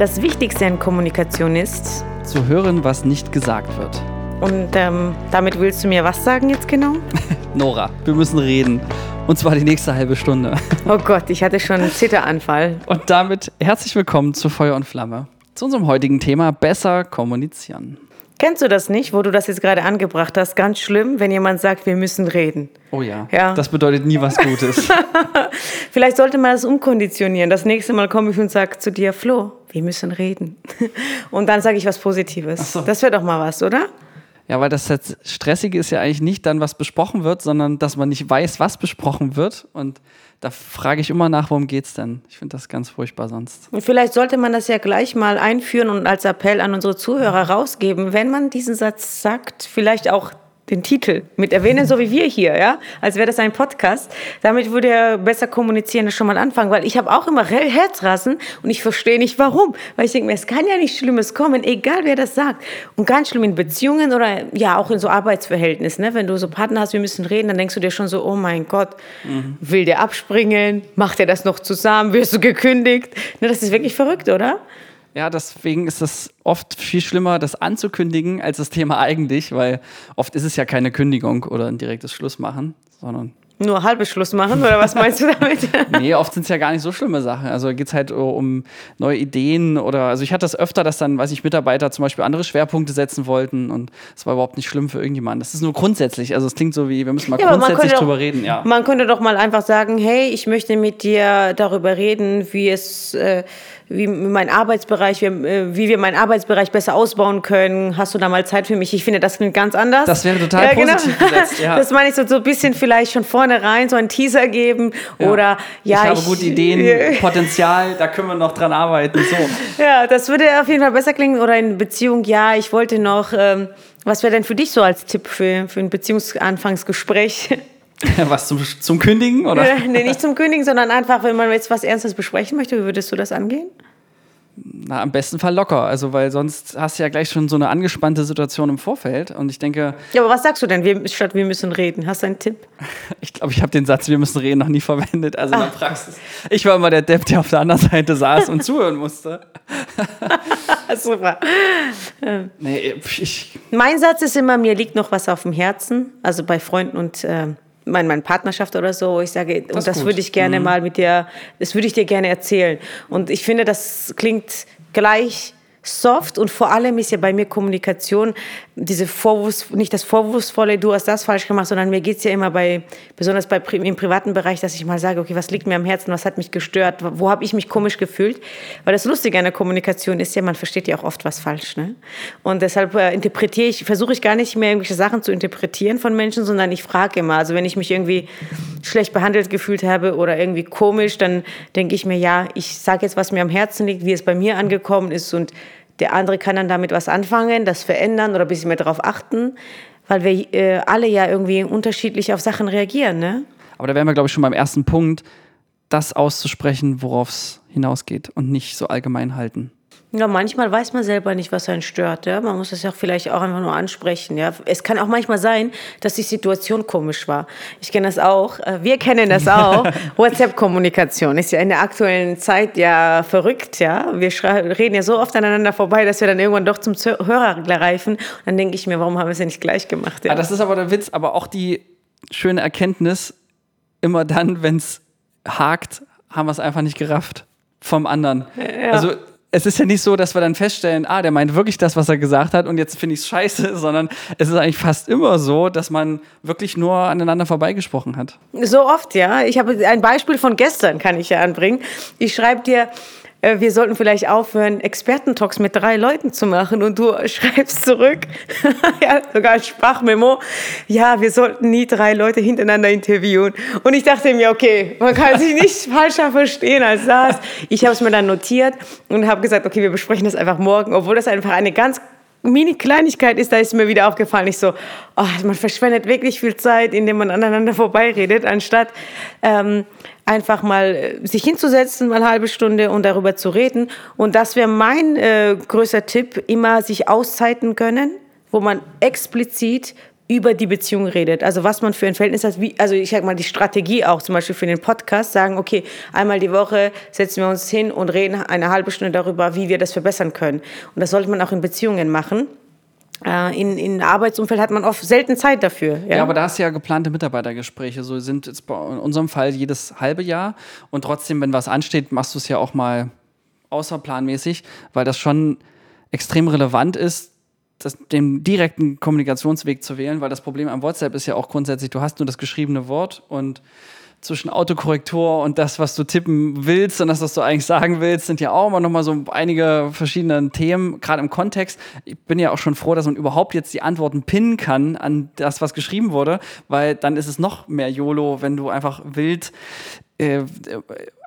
Das Wichtigste in Kommunikation ist, zu hören, was nicht gesagt wird. Und ähm, damit willst du mir was sagen jetzt genau? Nora, wir müssen reden. Und zwar die nächste halbe Stunde. Oh Gott, ich hatte schon einen Zitteranfall. Und damit herzlich willkommen zu Feuer und Flamme. Zu unserem heutigen Thema besser kommunizieren. Kennst du das nicht, wo du das jetzt gerade angebracht hast? Ganz schlimm, wenn jemand sagt, wir müssen reden. Oh ja. ja. Das bedeutet nie was Gutes. Vielleicht sollte man das umkonditionieren. Das nächste Mal komme ich und sage zu dir, Flo, wir müssen reden. Und dann sage ich was Positives. So. Das wäre doch mal was, oder? Ja, weil das jetzt Stressige ist ja eigentlich nicht dann, was besprochen wird, sondern dass man nicht weiß, was besprochen wird. Und da frage ich immer nach, worum geht es denn? Ich finde das ganz furchtbar sonst. Und vielleicht sollte man das ja gleich mal einführen und als Appell an unsere Zuhörer rausgeben, wenn man diesen Satz sagt, vielleicht auch den Titel mit erwähnen, so wie wir hier, ja, als wäre das ein Podcast. Damit würde er besser kommunizieren, schon mal anfangen, weil ich habe auch immer Herzrasen und ich verstehe nicht warum, weil ich denke mir, es kann ja nichts Schlimmes kommen, egal wer das sagt. Und ganz schlimm in Beziehungen oder ja auch in so Arbeitsverhältnissen, ne? wenn du so Partner hast, wir müssen reden, dann denkst du dir schon so, oh mein Gott, mhm. will der abspringen, macht er das noch zusammen, wirst du gekündigt? Ne, das ist wirklich verrückt, oder? Ja, deswegen ist es oft viel schlimmer, das anzukündigen, als das Thema eigentlich, weil oft ist es ja keine Kündigung oder ein direktes Schlussmachen, sondern nur halbe Schluss machen oder was meinst du damit? nee, oft sind es ja gar nicht so schlimme Sachen. Also geht es halt um neue Ideen oder, also ich hatte das öfter, dass dann, weiß ich, Mitarbeiter zum Beispiel andere Schwerpunkte setzen wollten und es war überhaupt nicht schlimm für irgendjemanden. Das ist nur grundsätzlich, also es klingt so wie, wir müssen mal ja, grundsätzlich drüber doch, reden. Ja. Man könnte doch mal einfach sagen, hey, ich möchte mit dir darüber reden, wie es äh, wie mein Arbeitsbereich, wie, äh, wie wir meinen Arbeitsbereich besser ausbauen können. Hast du da mal Zeit für mich? Ich finde, das klingt ganz anders. Das wäre total ja, genau. positiv gesetzt, ja. Das meine ich so, so ein bisschen vielleicht schon vornherein so einen Teaser geben ja. oder ja. Ich habe ich, gute Ideen, Potenzial, da können wir noch dran arbeiten. So. Ja, das würde auf jeden Fall besser klingen. Oder in Beziehung, ja, ich wollte noch, ähm, was wäre denn für dich so als Tipp für, für ein Beziehungsanfangsgespräch? Was zum, zum Kündigen? Oder? nee, nicht zum Kündigen, sondern einfach, wenn man jetzt was Ernstes besprechen möchte, wie würdest du das angehen? Na, am besten Fall locker. Also, weil sonst hast du ja gleich schon so eine angespannte Situation im Vorfeld. Und ich denke. Ja, aber was sagst du denn, wir, statt wir müssen reden? Hast du einen Tipp? ich glaube, ich habe den Satz, wir müssen reden, noch nie verwendet. Also in der ah. Praxis. Ich war immer der Depp, der auf der anderen Seite saß und zuhören musste. Super. Nee, ich mein Satz ist immer, mir liegt noch was auf dem Herzen. Also bei Freunden und. Äh, meine, meine Partnerschaft oder so, ich sage, das und das würde ich gerne mhm. mal mit dir, das würde ich dir gerne erzählen. Und ich finde, das klingt gleich soft und vor allem ist ja bei mir Kommunikation diese Vorwurfs, nicht das Vorwurfsvolle, du hast das falsch gemacht, sondern mir geht es ja immer bei, besonders bei, im privaten Bereich, dass ich mal sage, okay, was liegt mir am Herzen, was hat mich gestört, wo habe ich mich komisch gefühlt? Weil das Lustige an der Kommunikation ist ja, man versteht ja auch oft was falsch. Ne? Und deshalb äh, interpretiere ich, versuche ich gar nicht mehr irgendwelche Sachen zu interpretieren von Menschen, sondern ich frage immer. Also wenn ich mich irgendwie schlecht behandelt gefühlt habe oder irgendwie komisch, dann denke ich mir, ja, ich sage jetzt, was mir am Herzen liegt, wie es bei mir angekommen ist und der andere kann dann damit was anfangen, das verändern oder ein bisschen mehr darauf achten, weil wir äh, alle ja irgendwie unterschiedlich auf Sachen reagieren. Ne? Aber da wären wir, glaube ich, schon beim ersten Punkt, das auszusprechen, worauf es hinausgeht und nicht so allgemein halten. Ja, manchmal weiß man selber nicht, was einen stört. Ja? Man muss das ja vielleicht auch einfach nur ansprechen. Ja? Es kann auch manchmal sein, dass die Situation komisch war. Ich kenne das auch. Äh, wir kennen das auch. WhatsApp-Kommunikation ist ja in der aktuellen Zeit ja verrückt. Ja? Wir reden ja so oft aneinander vorbei, dass wir dann irgendwann doch zum Hörer greifen. Und dann denke ich mir, warum haben wir es ja nicht gleich gemacht? Ja? Ah, das ist aber der Witz, aber auch die schöne Erkenntnis, immer dann, wenn es hakt, haben wir es einfach nicht gerafft vom anderen. Ja. Also es ist ja nicht so, dass wir dann feststellen, ah, der meint wirklich das, was er gesagt hat und jetzt finde ich es scheiße, sondern es ist eigentlich fast immer so, dass man wirklich nur aneinander vorbeigesprochen hat. So oft, ja. Ich habe ein Beispiel von gestern, kann ich ja anbringen. Ich schreibe dir, wir sollten vielleicht aufhören, Expertentalks mit drei Leuten zu machen und du schreibst zurück, ja, sogar ein Sprachmemo, ja, wir sollten nie drei Leute hintereinander interviewen. Und ich dachte mir, okay, man kann sich nicht falscher verstehen als das. Ich habe es mir dann notiert und habe gesagt, okay, wir besprechen das einfach morgen, obwohl das einfach eine ganz Mini-Kleinigkeit ist, da ist mir wieder aufgefallen, ich so, oh, man verschwendet wirklich viel Zeit, indem man aneinander vorbeiredet, anstatt ähm, einfach mal äh, sich hinzusetzen, mal eine halbe Stunde und darüber zu reden. Und das wäre mein äh, größter Tipp, immer sich auszeiten können, wo man explizit über die Beziehung redet. Also was man für ein Verhältnis hat, wie, also ich sag mal die Strategie auch zum Beispiel für den Podcast, sagen, okay, einmal die Woche setzen wir uns hin und reden eine halbe Stunde darüber, wie wir das verbessern können. Und das sollte man auch in Beziehungen machen. Äh, in, in Arbeitsumfeld hat man oft selten Zeit dafür. Ja, ja aber da hast du ja geplante Mitarbeitergespräche. So sind jetzt in unserem Fall jedes halbe Jahr. Und trotzdem, wenn was ansteht, machst du es ja auch mal außerplanmäßig, weil das schon extrem relevant ist, das, den direkten Kommunikationsweg zu wählen, weil das Problem am WhatsApp ist ja auch grundsätzlich, du hast nur das geschriebene Wort und zwischen Autokorrektur und das, was du tippen willst und das, was du eigentlich sagen willst, sind ja auch immer noch mal so einige verschiedene Themen, gerade im Kontext. Ich bin ja auch schon froh, dass man überhaupt jetzt die Antworten pinnen kann an das, was geschrieben wurde, weil dann ist es noch mehr YOLO, wenn du einfach wild äh,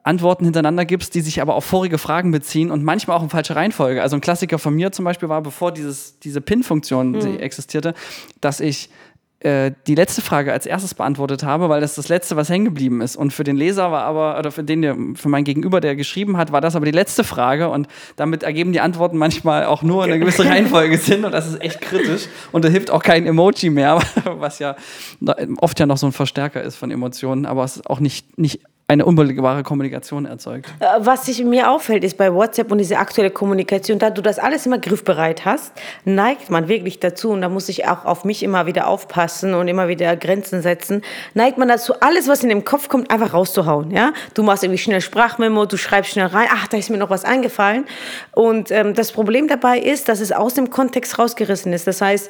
Antworten hintereinander gibst, die sich aber auf vorige Fragen beziehen und manchmal auch in falsche Reihenfolge. Also ein Klassiker von mir zum Beispiel war, bevor dieses, diese Pin-Funktion mhm. existierte, dass ich äh, die letzte Frage als erstes beantwortet habe, weil das das letzte, was hängen geblieben ist. Und für den Leser war aber, oder für den, der, für mein Gegenüber, der geschrieben hat, war das aber die letzte Frage. Und damit ergeben die Antworten manchmal auch nur eine gewisse Reihenfolge Sinn. Und das ist echt kritisch. Und da hilft auch kein Emoji mehr, was ja oft ja noch so ein Verstärker ist von Emotionen, aber es ist auch nicht, nicht eine unbelegbare Kommunikation erzeugt. Äh, was sich mir auffällt, ist bei WhatsApp und diese aktuelle Kommunikation, da du das alles immer griffbereit hast, neigt man wirklich dazu, und da muss ich auch auf mich immer wieder aufpassen und immer wieder Grenzen setzen, neigt man dazu, alles, was in den Kopf kommt, einfach rauszuhauen. Ja? Du machst irgendwie schnell Sprachmemo, du schreibst schnell rein, ach, da ist mir noch was eingefallen. Und ähm, das Problem dabei ist, dass es aus dem Kontext rausgerissen ist. Das heißt,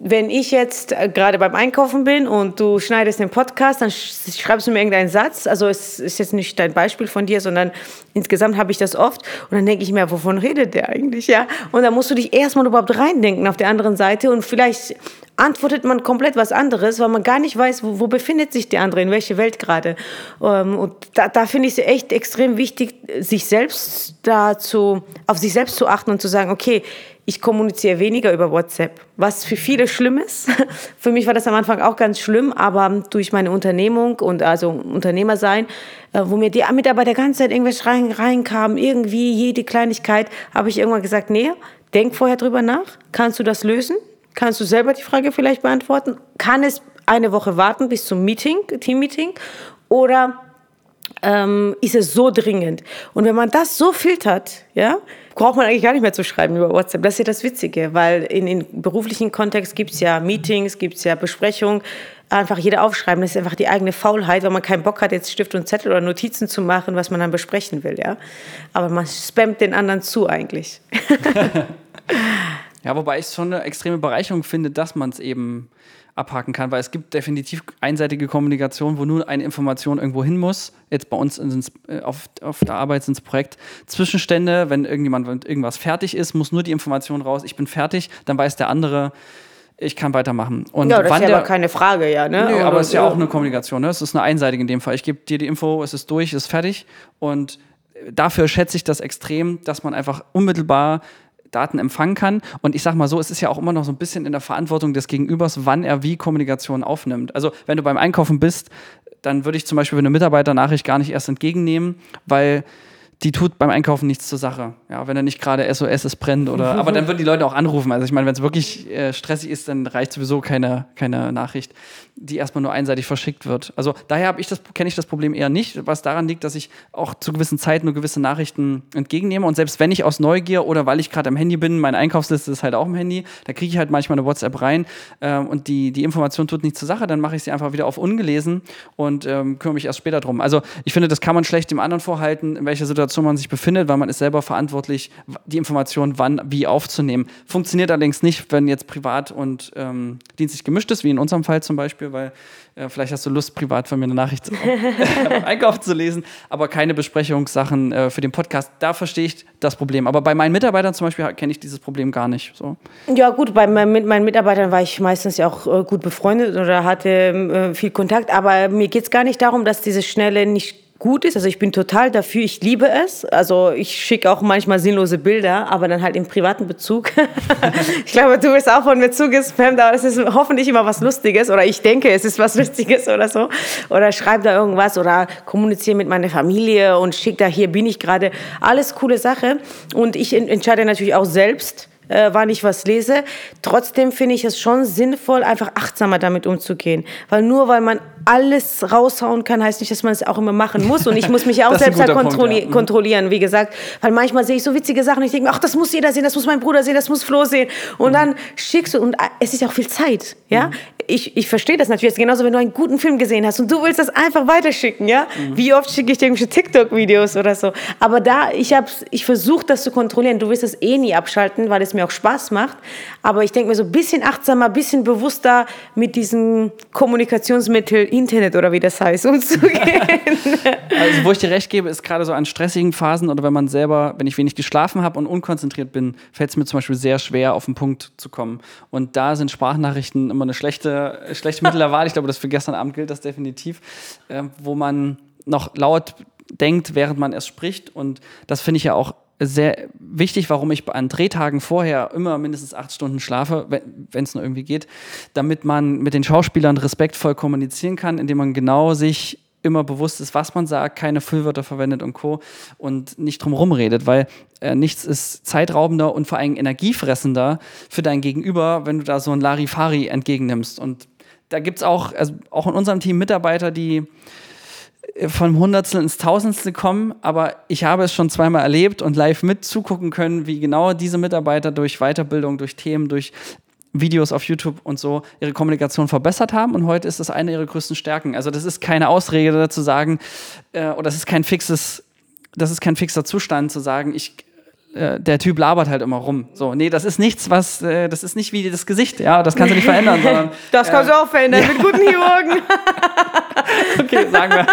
wenn ich jetzt äh, gerade beim Einkaufen bin und du schneidest den Podcast, dann schreibst du mir irgendeinen Satz. Also es ist jetzt nicht dein Beispiel von dir, sondern insgesamt habe ich das oft. Und dann denke ich mir, wovon redet der eigentlich? Ja. Und dann musst du dich erstmal überhaupt reindenken auf der anderen Seite und vielleicht antwortet man komplett was anderes, weil man gar nicht weiß, wo, wo befindet sich der andere, in welcher Welt gerade. Ähm, und da, da finde ich es echt extrem wichtig, sich selbst dazu, auf sich selbst zu achten und zu sagen, okay, ich kommuniziere weniger über WhatsApp, was für viele schlimm ist. für mich war das am Anfang auch ganz schlimm, aber durch meine Unternehmung und also Unternehmer sein, äh, wo mir die Mitarbeiter ganze Zeit irgendwas rein, reinkamen, irgendwie jede Kleinigkeit, habe ich irgendwann gesagt, nee, denk vorher drüber nach. Kannst du das lösen? Kannst du selber die Frage vielleicht beantworten? Kann es eine Woche warten bis zum Meeting, Teammeeting? Oder ähm, ist es so dringend? Und wenn man das so filtert, ja, braucht man eigentlich gar nicht mehr zu schreiben über WhatsApp. Das ist ja das Witzige, weil in, in beruflichen Kontext gibt es ja Meetings, gibt es ja Besprechungen. Einfach jeder aufschreiben, das ist einfach die eigene Faulheit, weil man keinen Bock hat, jetzt Stift und Zettel oder Notizen zu machen, was man dann besprechen will. Ja? Aber man spammt den anderen zu eigentlich. ja, wobei ich es schon eine extreme Bereicherung finde, dass man es eben abhaken kann, weil es gibt definitiv einseitige Kommunikation, wo nur eine Information irgendwo hin muss. Jetzt bei uns ins, äh, auf, auf der Arbeit sind es Projekt Zwischenstände, wenn irgendjemand wenn irgendwas fertig ist, muss nur die Information raus, ich bin fertig, dann weiß der andere, ich kann weitermachen. Und ja, das ist ja aber keine Frage, ja. Ne? Nö, aber es ist ja auch eine Kommunikation. Ne? Es ist eine einseitige in dem Fall. Ich gebe dir die Info, es ist durch, es ist fertig. Und dafür schätze ich das extrem, dass man einfach unmittelbar Daten empfangen kann. Und ich sage mal so, es ist ja auch immer noch so ein bisschen in der Verantwortung des Gegenübers, wann er wie Kommunikation aufnimmt. Also wenn du beim Einkaufen bist, dann würde ich zum Beispiel eine Mitarbeiternachricht gar nicht erst entgegennehmen, weil die tut beim Einkaufen nichts zur Sache. Ja, wenn er nicht gerade SOS es brennt oder. aber dann würden die Leute auch anrufen. Also ich meine, wenn es wirklich äh, stressig ist, dann reicht sowieso keine, keine Nachricht, die erstmal nur einseitig verschickt wird. Also daher ich das, kenne ich das Problem eher nicht, was daran liegt, dass ich auch zu gewissen Zeiten nur gewisse Nachrichten entgegennehme. Und selbst wenn ich aus Neugier oder weil ich gerade am Handy bin, meine Einkaufsliste ist halt auch im Handy, da kriege ich halt manchmal eine WhatsApp rein äh, und die, die Information tut nichts zur Sache, dann mache ich sie einfach wieder auf ungelesen und ähm, kümmere mich erst später drum. Also ich finde, das kann man schlecht dem anderen vorhalten, in welcher Situation Situation man sich befindet, weil man ist selber verantwortlich, die Information wann, wie aufzunehmen. Funktioniert allerdings nicht, wenn jetzt privat und ähm, dienstlich gemischt ist, wie in unserem Fall zum Beispiel, weil äh, vielleicht hast du Lust, privat von mir eine Nachricht beim Einkaufen zu lesen, aber keine Besprechungssachen äh, für den Podcast. Da verstehe ich das Problem. Aber bei meinen Mitarbeitern zum Beispiel kenne ich dieses Problem gar nicht. So. Ja, gut, bei mit meinen Mitarbeitern war ich meistens ja auch äh, gut befreundet oder hatte äh, viel Kontakt, aber mir geht es gar nicht darum, dass diese Schnelle nicht gut ist. Also ich bin total dafür, ich liebe es. Also ich schicke auch manchmal sinnlose Bilder, aber dann halt im privaten Bezug. ich glaube, du bist auch von mir zugespammt, aber es ist hoffentlich immer was Lustiges oder ich denke, es ist was Lustiges oder so. Oder schreib da irgendwas oder kommuniziere mit meiner Familie und schick da, hier bin ich gerade. Alles coole Sache. Und ich entscheide natürlich auch selbst, äh, wann ich was lese. Trotzdem finde ich es schon sinnvoll, einfach achtsamer damit umzugehen. Weil nur weil man alles raushauen kann, heißt nicht, dass man es auch immer machen muss. Und ich muss mich auch selbst halt kontrolli ja. Mhm. kontrollieren, wie gesagt. Weil manchmal sehe ich so witzige Sachen und ich denke, ach, das muss jeder sehen, das muss mein Bruder sehen, das muss Flo sehen. Und mhm. dann schickst du, und es ist ja auch viel Zeit, ja. Mhm. Ich, ich verstehe das natürlich. Genauso, wenn du einen guten Film gesehen hast und du willst das einfach weiterschicken, ja. Mhm. Wie oft schicke ich dir irgendwelche TikTok-Videos oder so. Aber da, ich ich versuche das zu kontrollieren. Du wirst es eh nie abschalten, weil es mir auch Spaß macht. Aber ich denke mir so ein bisschen achtsamer, ein bisschen bewusster mit diesem Kommunikationsmittel Internet oder wie das heißt, umzugehen. also, wo ich dir recht gebe, ist gerade so an stressigen Phasen oder wenn man selber, wenn ich wenig geschlafen habe und unkonzentriert bin, fällt es mir zum Beispiel sehr schwer, auf den Punkt zu kommen. Und da sind Sprachnachrichten immer eine schlechte, schlechte Mittel der Wahl. Ich glaube, das für gestern Abend gilt das definitiv, äh, wo man noch laut denkt, während man es spricht. Und das finde ich ja auch sehr wichtig, warum ich an Drehtagen vorher immer mindestens acht Stunden schlafe, wenn es nur irgendwie geht, damit man mit den Schauspielern respektvoll kommunizieren kann, indem man genau sich immer bewusst ist, was man sagt, keine Füllwörter verwendet und Co. und nicht drum redet, weil äh, nichts ist zeitraubender und vor allem energiefressender für dein Gegenüber, wenn du da so ein Larifari entgegennimmst. Und da gibt es auch, also auch in unserem Team Mitarbeiter, die vom Hundertstel ins Tausendstel kommen, aber ich habe es schon zweimal erlebt und live mit zugucken können, wie genau diese Mitarbeiter durch Weiterbildung, durch Themen, durch Videos auf YouTube und so ihre Kommunikation verbessert haben und heute ist das eine ihrer größten Stärken. Also das ist keine Ausrede dazu sagen, äh, oder das ist kein fixes, das ist kein fixer Zustand zu sagen, ich äh, der Typ labert halt immer rum. So, nee, das ist nichts, was, äh, das ist nicht wie das Gesicht, ja, das kannst du nicht verändern, sondern. Das kannst äh, du auch verändern ja. mit guten Chirurgen. okay, sagen wir.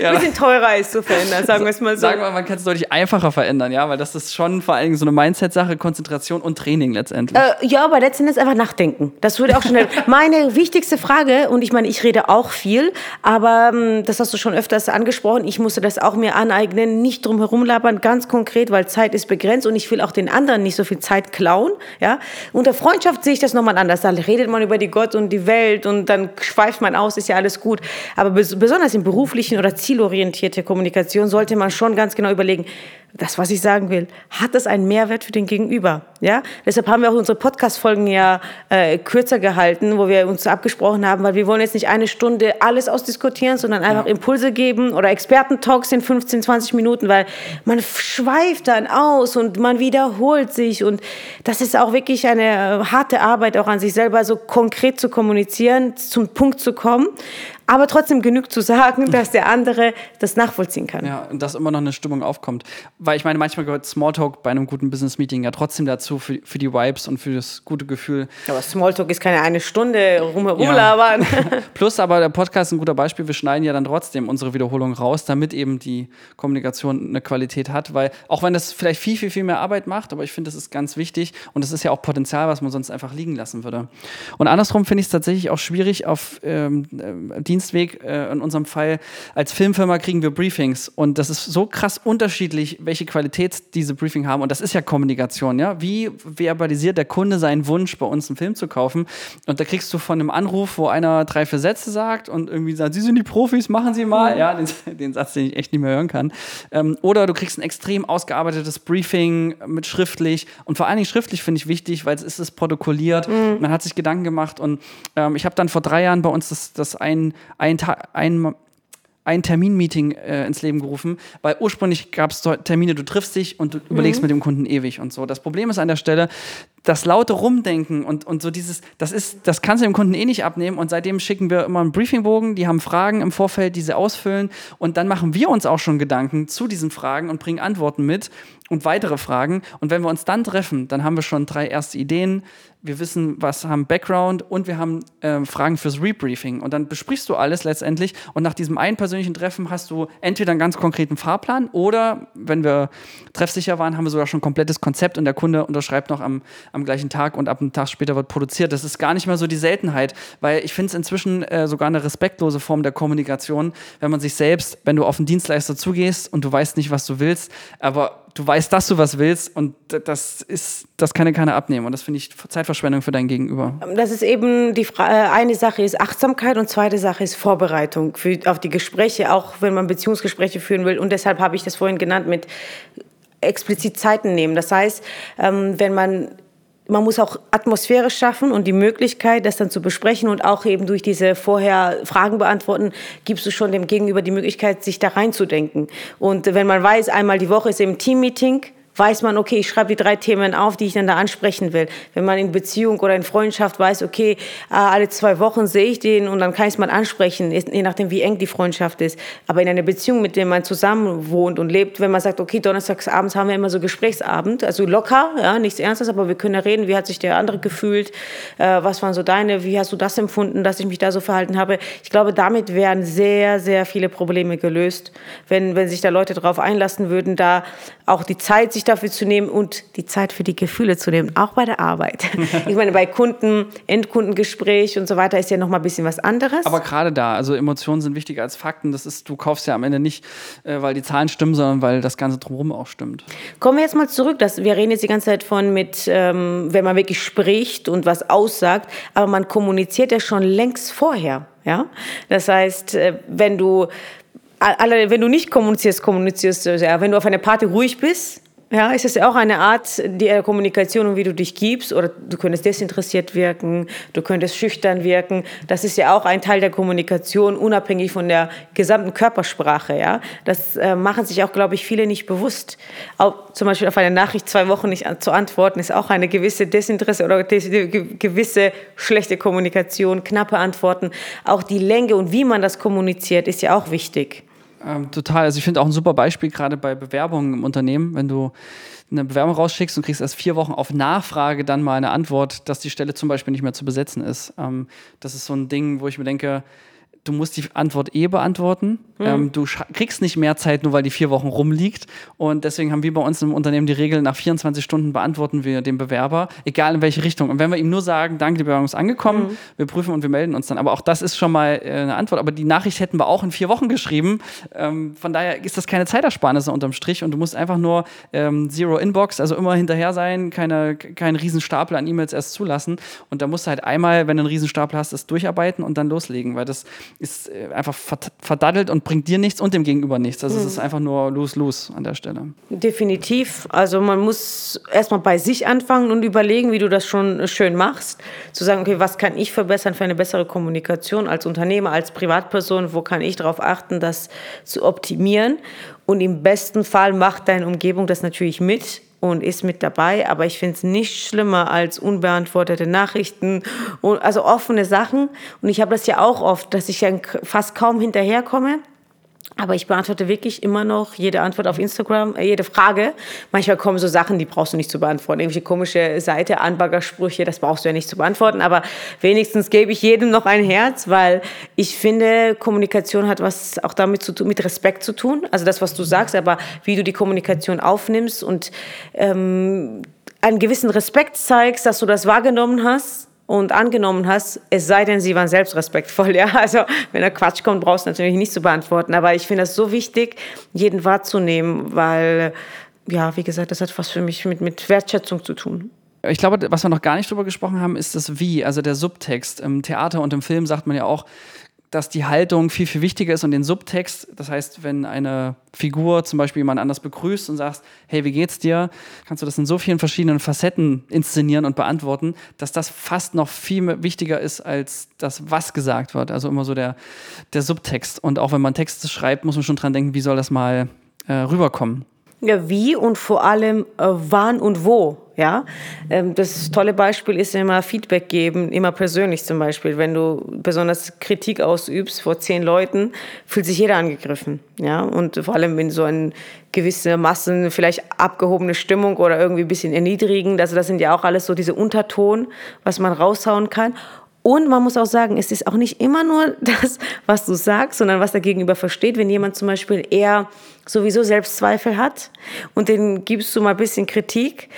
Ja, ein bisschen teurer ist zu verändern, sagen wir es mal so. Sagen wir, man kann es deutlich einfacher verändern, ja, weil das ist schon vor allem so eine Mindset-Sache, Konzentration und Training letztendlich. Äh, ja, aber letztendlich einfach nachdenken. Das würde auch schnell. Meine wichtigste Frage, und ich meine, ich rede auch viel, aber ähm, das hast du schon öfters angesprochen, ich musste das auch mir aneignen, nicht drum herum labern, ganz konkret, weil Zeit ist begrenzt und ich will auch den anderen nicht so viel Zeit klauen. Ja? Unter Freundschaft sehe ich das nochmal anders. Da redet man über die Gott und die Welt und dann schweift man aus, ist ja alles gut. Aber besonders im beruflichen oder zielorientierte Kommunikation sollte man schon ganz genau überlegen, das, was ich sagen will, hat das einen Mehrwert für den Gegenüber? Ja? Deshalb haben wir auch unsere Podcast-Folgen ja äh, kürzer gehalten, wo wir uns abgesprochen haben, weil wir wollen jetzt nicht eine Stunde alles ausdiskutieren, sondern einfach ja. Impulse geben oder Experten-Talks in 15, 20 Minuten, weil man schweift dann aus und man wiederholt sich und das ist auch wirklich eine äh, harte Arbeit auch an sich selber, so konkret zu kommunizieren, zum Punkt zu kommen aber trotzdem genug zu sagen, dass der andere das nachvollziehen kann. Ja, und dass immer noch eine Stimmung aufkommt. Weil ich meine, manchmal gehört Smalltalk bei einem guten Business-Meeting ja trotzdem dazu für, für die Vibes und für das gute Gefühl. Aber Smalltalk ist keine eine Stunde rumherum ja. labern. Plus aber der Podcast ist ein guter Beispiel, wir schneiden ja dann trotzdem unsere Wiederholung raus, damit eben die Kommunikation eine Qualität hat, weil auch wenn das vielleicht viel, viel, viel mehr Arbeit macht, aber ich finde, das ist ganz wichtig und das ist ja auch Potenzial, was man sonst einfach liegen lassen würde. Und andersrum finde ich es tatsächlich auch schwierig, auf ähm, äh, Dienst Dienstweg. Äh, in unserem Fall als Filmfirma kriegen wir Briefings und das ist so krass unterschiedlich, welche Qualität diese Briefing haben. Und das ist ja Kommunikation, ja. Wie verbalisiert der Kunde seinen Wunsch, bei uns einen Film zu kaufen? Und da kriegst du von einem Anruf, wo einer drei, vier Sätze sagt und irgendwie sagt, Sie sind die Profis, machen Sie mal. Ja, den, den Satz, den ich echt nicht mehr hören kann. Ähm, oder du kriegst ein extrem ausgearbeitetes Briefing mit schriftlich und vor allen Dingen schriftlich finde ich wichtig, weil es ist es protokolliert. Mhm. Man hat sich Gedanken gemacht und ähm, ich habe dann vor drei Jahren bei uns das, das ein, ein, ein, ein Terminmeeting äh, ins Leben gerufen, weil ursprünglich gab es Termine, du triffst dich und du überlegst mhm. mit dem Kunden ewig und so. Das Problem ist an der Stelle, das laute Rumdenken und, und so dieses, das ist, das kannst du dem Kunden eh nicht abnehmen und seitdem schicken wir immer einen Briefingbogen, die haben Fragen im Vorfeld, die sie ausfüllen und dann machen wir uns auch schon Gedanken zu diesen Fragen und bringen Antworten mit und weitere Fragen und wenn wir uns dann treffen, dann haben wir schon drei erste Ideen, wir wissen, was haben Background und wir haben äh, Fragen fürs Rebriefing. Und dann besprichst du alles letztendlich und nach diesem einen persönlichen Treffen hast du entweder einen ganz konkreten Fahrplan oder, wenn wir treffsicher waren, haben wir sogar schon ein komplettes Konzept und der Kunde unterschreibt noch am, am gleichen Tag und ab einem Tag später wird produziert. Das ist gar nicht mehr so die Seltenheit, weil ich finde es inzwischen äh, sogar eine respektlose Form der Kommunikation, wenn man sich selbst, wenn du auf einen Dienstleister zugehst und du weißt nicht, was du willst, aber du weißt, dass du was willst und das ist, das kann dir keiner abnehmen und das finde ich Zeitverschwendung für dein Gegenüber. Das ist eben die Fra äh, eine Sache ist Achtsamkeit und zweite Sache ist Vorbereitung für, auf die Gespräche, auch wenn man Beziehungsgespräche führen will und deshalb habe ich das vorhin genannt mit explizit Zeiten nehmen. Das heißt, ähm, wenn man man muss auch Atmosphäre schaffen und die Möglichkeit, das dann zu besprechen und auch eben durch diese vorher Fragen beantworten, gibst du schon dem Gegenüber die Möglichkeit, sich da reinzudenken. Und wenn man weiß, einmal die Woche ist eben Teammeeting, weiß man, okay, ich schreibe die drei Themen auf, die ich dann da ansprechen will. Wenn man in Beziehung oder in Freundschaft weiß, okay, äh, alle zwei Wochen sehe ich den und dann kann ich es mal ansprechen, je nachdem, wie eng die Freundschaft ist. Aber in einer Beziehung, mit der man zusammen wohnt und lebt, wenn man sagt, okay, donnerstags abends haben wir immer so Gesprächsabend, also locker, ja, nichts Ernstes, aber wir können ja reden, wie hat sich der andere gefühlt, äh, was waren so deine, wie hast du das empfunden, dass ich mich da so verhalten habe. Ich glaube, damit wären sehr, sehr viele Probleme gelöst, wenn, wenn sich da Leute darauf einlassen würden, da auch die Zeit sich dafür zu nehmen und die Zeit für die Gefühle zu nehmen, auch bei der Arbeit. ich meine, bei Kunden, Endkundengespräch und so weiter ist ja noch mal ein bisschen was anderes. Aber gerade da, also Emotionen sind wichtiger als Fakten. Das ist, du kaufst ja am Ende nicht, äh, weil die Zahlen stimmen, sondern weil das Ganze drumherum auch stimmt. Kommen wir jetzt mal zurück. Das, wir reden jetzt die ganze Zeit von mit, ähm, wenn man wirklich spricht und was aussagt, aber man kommuniziert ja schon längst vorher. Ja? Das heißt, äh, wenn du wenn du nicht kommunizierst, kommunizierst du ja. Wenn du auf einer Party ruhig bist, ja, ist es ja auch eine Art der Kommunikation und wie du dich gibst. Oder du könntest desinteressiert wirken, du könntest schüchtern wirken. Das ist ja auch ein Teil der Kommunikation, unabhängig von der gesamten Körpersprache. Ja, das äh, machen sich auch, glaube ich, viele nicht bewusst. Auch zum Beispiel auf eine Nachricht zwei Wochen nicht zu antworten, ist auch eine gewisse Desinteresse oder gewisse schlechte Kommunikation, knappe Antworten. Auch die Länge und wie man das kommuniziert, ist ja auch wichtig. Ähm, total. Also ich finde auch ein super Beispiel gerade bei Bewerbungen im Unternehmen, wenn du eine Bewerbung rausschickst und kriegst erst vier Wochen auf Nachfrage dann mal eine Antwort, dass die Stelle zum Beispiel nicht mehr zu besetzen ist. Ähm, das ist so ein Ding, wo ich mir denke, du musst die Antwort eh beantworten. Mhm. Ähm, du kriegst nicht mehr Zeit, nur weil die vier Wochen rumliegt. Und deswegen haben wir bei uns im Unternehmen die Regel, nach 24 Stunden beantworten wir den Bewerber, egal in welche Richtung. Und wenn wir ihm nur sagen, danke, die Bewerbung ist angekommen, mhm. wir prüfen und wir melden uns dann. Aber auch das ist schon mal äh, eine Antwort. Aber die Nachricht hätten wir auch in vier Wochen geschrieben. Ähm, von daher ist das keine Zeitersparnis unterm Strich. Und du musst einfach nur ähm, Zero Inbox, also immer hinterher sein, keine, keinen Riesenstapel an E-Mails erst zulassen. Und da musst du halt einmal, wenn du einen Riesenstapel hast, das durcharbeiten und dann loslegen, weil das ist äh, einfach verdaddelt und bringt dir nichts und dem Gegenüber nichts. Also mhm. es ist einfach nur lose-lose an der Stelle. Definitiv. Also man muss erstmal bei sich anfangen und überlegen, wie du das schon schön machst. Zu sagen, okay, was kann ich verbessern für eine bessere Kommunikation als Unternehmer, als Privatperson? Wo kann ich darauf achten, das zu optimieren? Und im besten Fall macht deine Umgebung das natürlich mit und ist mit dabei. Aber ich finde es nicht schlimmer als unbeantwortete Nachrichten, und also offene Sachen. Und ich habe das ja auch oft, dass ich ja fast kaum hinterherkomme. Aber ich beantworte wirklich immer noch jede Antwort auf Instagram, äh, jede Frage. Manchmal kommen so Sachen, die brauchst du nicht zu beantworten. Irgendwelche komische Seite, Anbaggersprüche, das brauchst du ja nicht zu beantworten. Aber wenigstens gebe ich jedem noch ein Herz, weil ich finde, Kommunikation hat was auch damit zu tun, mit Respekt zu tun. Also das, was du sagst, aber wie du die Kommunikation aufnimmst und ähm, einen gewissen Respekt zeigst, dass du das wahrgenommen hast und angenommen hast, es sei denn, sie waren selbst respektvoll. Ja? Also wenn da Quatsch kommt, brauchst du natürlich nicht zu beantworten. Aber ich finde das so wichtig, jeden wahrzunehmen, weil, ja, wie gesagt, das hat was für mich mit, mit Wertschätzung zu tun. Ich glaube, was wir noch gar nicht drüber gesprochen haben, ist das Wie, also der Subtext. Im Theater und im Film sagt man ja auch, dass die Haltung viel, viel wichtiger ist und den Subtext, das heißt, wenn eine Figur zum Beispiel jemand anders begrüßt und sagst, hey, wie geht's dir, kannst du das in so vielen verschiedenen Facetten inszenieren und beantworten, dass das fast noch viel wichtiger ist als das, was gesagt wird. Also immer so der, der Subtext. Und auch wenn man Texte schreibt, muss man schon dran denken, wie soll das mal äh, rüberkommen. Ja, wie und vor allem äh, wann und wo. Ja, ähm, das tolle Beispiel ist immer Feedback geben, immer persönlich zum Beispiel. Wenn du besonders Kritik ausübst vor zehn Leuten, fühlt sich jeder angegriffen. Ja, und vor allem in so eine gewisse Massen, vielleicht abgehobene Stimmung oder irgendwie ein bisschen erniedrigend. Also das sind ja auch alles so diese Unterton, was man raushauen kann. Und man muss auch sagen, es ist auch nicht immer nur das, was du sagst, sondern was der Gegenüber versteht. Wenn jemand zum Beispiel eher sowieso Selbstzweifel hat und den gibst du mal ein bisschen Kritik,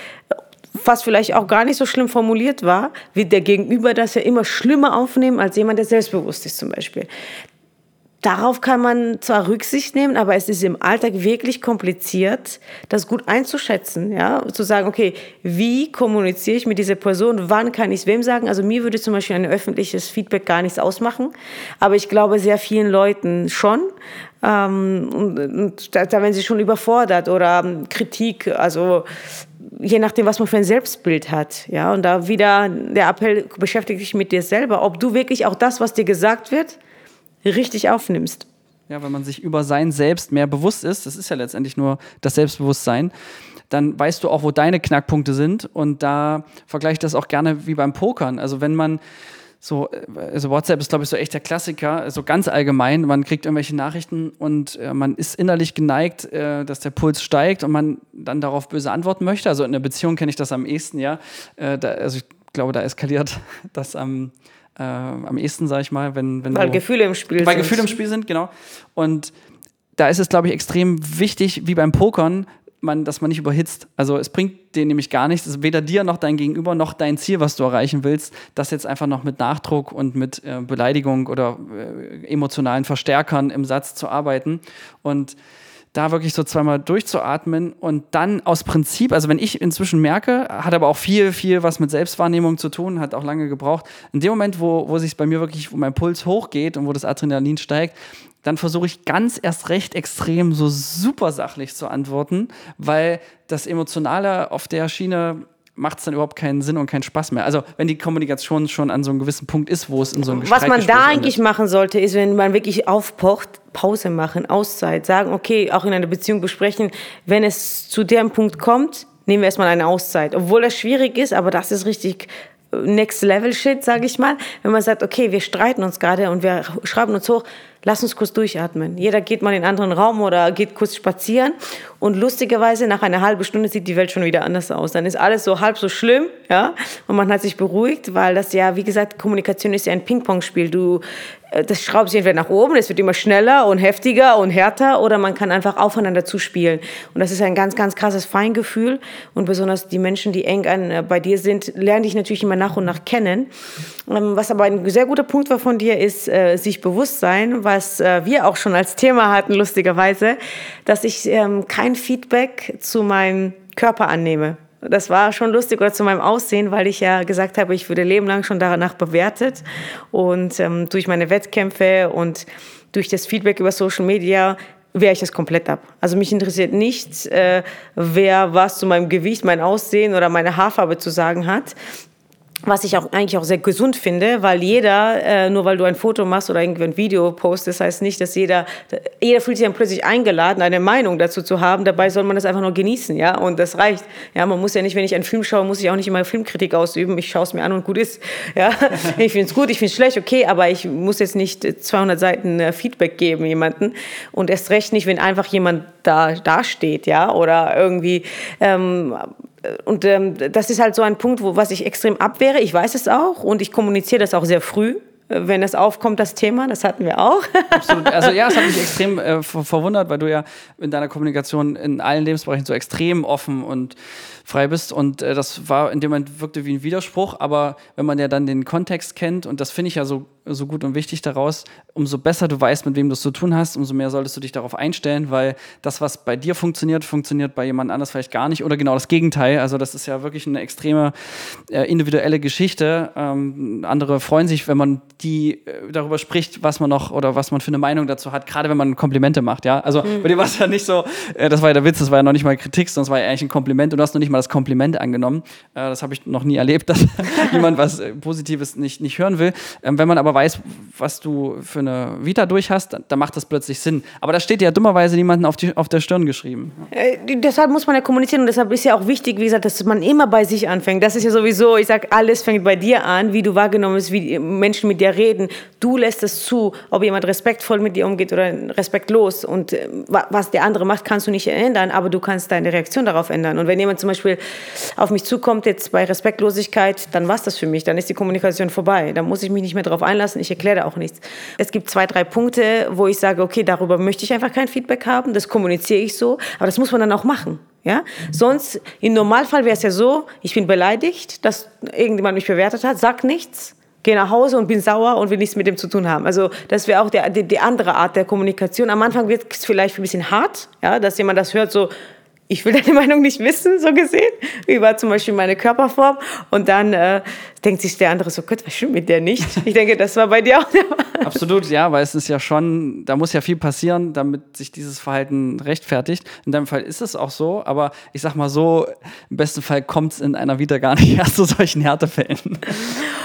was vielleicht auch gar nicht so schlimm formuliert war, wird der Gegenüber das ja immer schlimmer aufnehmen als jemand, der selbstbewusst ist zum Beispiel. darauf kann man zwar Rücksicht nehmen, aber es ist im Alltag wirklich kompliziert, das gut einzuschätzen, ja, zu sagen, okay, wie kommuniziere ich mit dieser Person, wann kann ich es wem sagen? Also mir würde zum Beispiel ein öffentliches Feedback gar nichts ausmachen, aber ich glaube sehr vielen Leuten schon. Ähm, und, und da, werden sie schon überfordert oder ähm, Kritik, also je nachdem, was man für ein Selbstbild hat. Ja, und da wieder der Appell, beschäftige dich mit dir selber, ob du wirklich auch das, was dir gesagt wird, richtig aufnimmst. Ja, wenn man sich über sein Selbst mehr bewusst ist, das ist ja letztendlich nur das Selbstbewusstsein, dann weißt du auch, wo deine Knackpunkte sind. Und da vergleiche ich das auch gerne wie beim Pokern. Also wenn man so, also WhatsApp ist, glaube ich, so echt der Klassiker, so ganz allgemein. Man kriegt irgendwelche Nachrichten und äh, man ist innerlich geneigt, äh, dass der Puls steigt und man dann darauf böse antworten möchte. Also in der Beziehung kenne ich das am ehesten, ja. Äh, da, also ich glaube, da eskaliert das am, äh, am ehesten, sage ich mal, wenn, wenn weil du, Gefühle im Spiel weil sind. Weil Gefühle im Spiel sind, genau. Und da ist es, glaube ich, extrem wichtig, wie beim Pokern, man, dass man nicht überhitzt. Also es bringt dir nämlich gar nichts, weder dir noch dein Gegenüber noch dein Ziel, was du erreichen willst, das jetzt einfach noch mit Nachdruck und mit äh, Beleidigung oder äh, emotionalen Verstärkern im Satz zu arbeiten. Und da wirklich so zweimal durchzuatmen und dann aus Prinzip, also wenn ich inzwischen merke, hat aber auch viel, viel was mit Selbstwahrnehmung zu tun, hat auch lange gebraucht. In dem Moment, wo, wo sich bei mir wirklich, wo mein Puls hochgeht und wo das Adrenalin steigt, dann versuche ich ganz erst recht extrem so super sachlich zu antworten, weil das Emotionale auf der Schiene macht es dann überhaupt keinen Sinn und keinen Spaß mehr. Also wenn die Kommunikation schon an so einem gewissen Punkt ist, wo es in so einem Gespräch Was man da eigentlich endet. machen sollte, ist, wenn man wirklich aufpocht, Pause machen, Auszeit, sagen, okay, auch in einer Beziehung besprechen, wenn es zu dem Punkt kommt, nehmen wir erstmal eine Auszeit. Obwohl das schwierig ist, aber das ist richtig äh, Next Level Shit, sage ich mal. Wenn man sagt, okay, wir streiten uns gerade und wir schreiben uns hoch, lass uns kurz durchatmen. Jeder geht mal in einen anderen Raum oder geht kurz spazieren und lustigerweise nach einer halben Stunde sieht die Welt schon wieder anders aus. Dann ist alles so halb so schlimm, ja, und man hat sich beruhigt, weil das ja, wie gesagt, Kommunikation ist ja ein Ping-Pong-Spiel. Du äh, das schraubt sich entweder nach oben, es wird immer schneller und heftiger und härter, oder man kann einfach aufeinander zuspielen. Und das ist ein ganz, ganz krasses Feingefühl. Und besonders die Menschen, die eng an, äh, bei dir sind, lernen dich natürlich immer nach und nach kennen. Ähm, was aber ein sehr guter Punkt war von dir, ist äh, sich bewusst sein, was äh, wir auch schon als Thema hatten, lustigerweise, dass ich ähm, kein Feedback zu meinem Körper annehme. Das war schon lustig oder zu meinem Aussehen, weil ich ja gesagt habe, ich würde Leben lang schon danach bewertet. Und ähm, durch meine Wettkämpfe und durch das Feedback über Social Media wehre ich das komplett ab. Also mich interessiert nicht, äh, wer was zu meinem Gewicht, mein Aussehen oder meine Haarfarbe zu sagen hat was ich auch eigentlich auch sehr gesund finde, weil jeder, äh, nur weil du ein Foto machst oder irgendwie ein Video postest, heißt nicht, dass jeder, jeder fühlt sich dann plötzlich eingeladen, eine Meinung dazu zu haben. Dabei soll man das einfach nur genießen, ja, und das reicht. Ja, man muss ja nicht, wenn ich einen Film schaue, muss ich auch nicht immer Filmkritik ausüben. Ich schaue es mir an und gut ist. Ja, ich finde es gut, ich finde es schlecht, okay, aber ich muss jetzt nicht 200 Seiten äh, Feedback geben jemanden und erst recht nicht, wenn einfach jemand da da steht, ja, oder irgendwie ähm, und ähm, das ist halt so ein Punkt, wo was ich extrem abwehre. Ich weiß es auch und ich kommuniziere das auch sehr früh äh, wenn es aufkommt, das Thema, das hatten wir auch. Absolut. Also ja, es hat mich extrem äh, verwundert, weil du ja in deiner Kommunikation in allen Lebensbereichen so extrem offen und frei bist. Und äh, das war in dem Moment wirkte wie ein Widerspruch, aber wenn man ja dann den Kontext kennt, und das finde ich ja so, so gut und wichtig daraus, umso besser du weißt, mit wem du es zu tun hast, umso mehr solltest du dich darauf einstellen, weil das, was bei dir funktioniert, funktioniert bei jemand anders vielleicht gar nicht oder genau das Gegenteil. Also das ist ja wirklich eine extreme äh, individuelle Geschichte. Ähm, andere freuen sich, wenn man die äh, darüber spricht, was man noch oder was man für eine Meinung dazu hat, gerade wenn man Komplimente macht, ja. Also mhm. bei dir war es ja nicht so, äh, das war ja der Witz, das war ja noch nicht mal Kritik, sondern es war ja eigentlich ein Kompliment und du hast noch nicht mal das Kompliment angenommen. Äh, das habe ich noch nie erlebt, dass jemand was äh, Positives nicht, nicht hören will. Ähm, wenn man aber weiß, was du für eine Vita durch hast, dann, dann macht das plötzlich Sinn. Aber da steht ja dummerweise niemanden auf, die, auf der Stirn geschrieben. Äh, deshalb muss man ja kommunizieren und deshalb ist ja auch wichtig, wie gesagt, dass man immer bei sich anfängt. Das ist ja sowieso, ich sage, alles fängt bei dir an, wie du wahrgenommen bist, wie Menschen mit dir reden. Du lässt es zu, ob jemand respektvoll mit dir umgeht oder respektlos. Und äh, was der andere macht, kannst du nicht ändern, aber du kannst deine Reaktion darauf ändern. Und wenn jemand zum Beispiel auf mich zukommt jetzt bei Respektlosigkeit, dann war es das für mich. Dann ist die Kommunikation vorbei. Dann muss ich mich nicht mehr darauf einlassen. Ich erkläre auch nichts. Es gibt zwei, drei Punkte, wo ich sage, okay, darüber möchte ich einfach kein Feedback haben. Das kommuniziere ich so. Aber das muss man dann auch machen. Ja? Sonst, im Normalfall wäre es ja so, ich bin beleidigt, dass irgendjemand mich bewertet hat, sag nichts gehe nach Hause und bin sauer und will nichts mit dem zu tun haben. Also das wäre auch der, die, die, andere Art der Kommunikation. Am Anfang wird es vielleicht ein bisschen hart, ja, dass jemand das hört, so, ich will deine Meinung nicht wissen, so gesehen, über zum Beispiel meine Körperform. Und dann äh, denkt sich der andere so, Gott, was stimmt mit der nicht? Ich denke, das war bei dir auch der Fall. Absolut, ja, weil es ist ja schon, da muss ja viel passieren, damit sich dieses Verhalten rechtfertigt. In deinem Fall ist es auch so, aber ich sag mal so, im besten Fall kommt es in einer wieder gar nicht erst zu solchen Härtefällen.